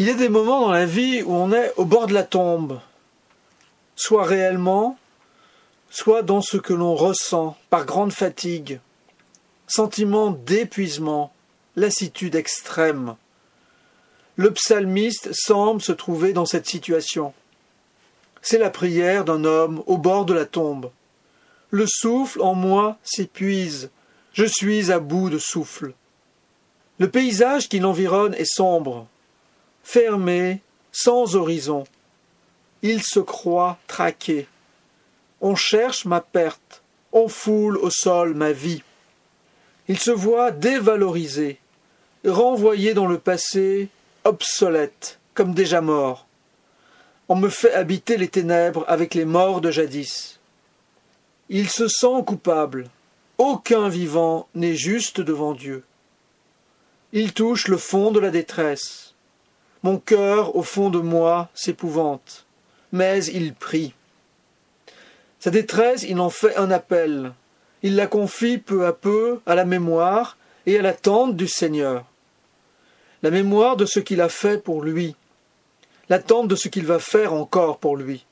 Il y a des moments dans la vie où on est au bord de la tombe, soit réellement, soit dans ce que l'on ressent par grande fatigue, sentiment d'épuisement, lassitude extrême. Le psalmiste semble se trouver dans cette situation. C'est la prière d'un homme au bord de la tombe. Le souffle en moi s'épuise, je suis à bout de souffle. Le paysage qui l'environne est sombre, fermé, sans horizon. Il se croit traqué. On cherche ma perte, on foule au sol ma vie. Il se voit dévalorisé, renvoyé dans le passé, obsolète, comme déjà mort. On me fait habiter les ténèbres avec les morts de jadis. Il se sent coupable. Aucun vivant n'est juste devant Dieu. Il touche le fond de la détresse. Mon cœur, au fond de moi, s'épouvante. Mais il prie. Sa détresse, il en fait un appel. Il la confie peu à peu à la mémoire et à l'attente du Seigneur. La mémoire de ce qu'il a fait pour lui. L'attente de ce qu'il va faire encore pour lui.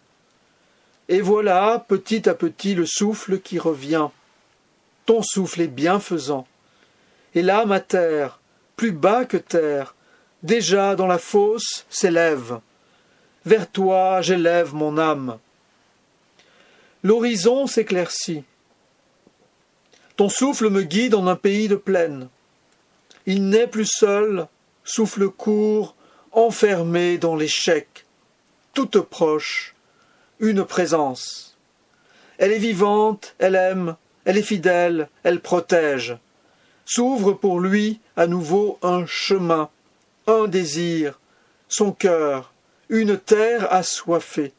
Et voilà, petit à petit, le souffle qui revient. Ton souffle est bienfaisant. Et là, ma terre, plus bas que terre, déjà dans la fosse s'élève. Vers toi j'élève mon âme. L'horizon s'éclaircit. Ton souffle me guide en un pays de plaine. Il n'est plus seul, souffle court, enfermé dans l'échec, toute proche, une présence. Elle est vivante, elle aime, elle est fidèle, elle protège. S'ouvre pour lui à nouveau un chemin, un désir, son cœur, une terre assoiffée.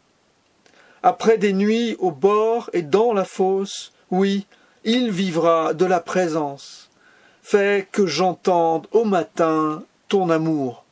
Après des nuits au bord et dans la fosse, oui, il vivra de la présence. Fais que j'entende au matin ton amour.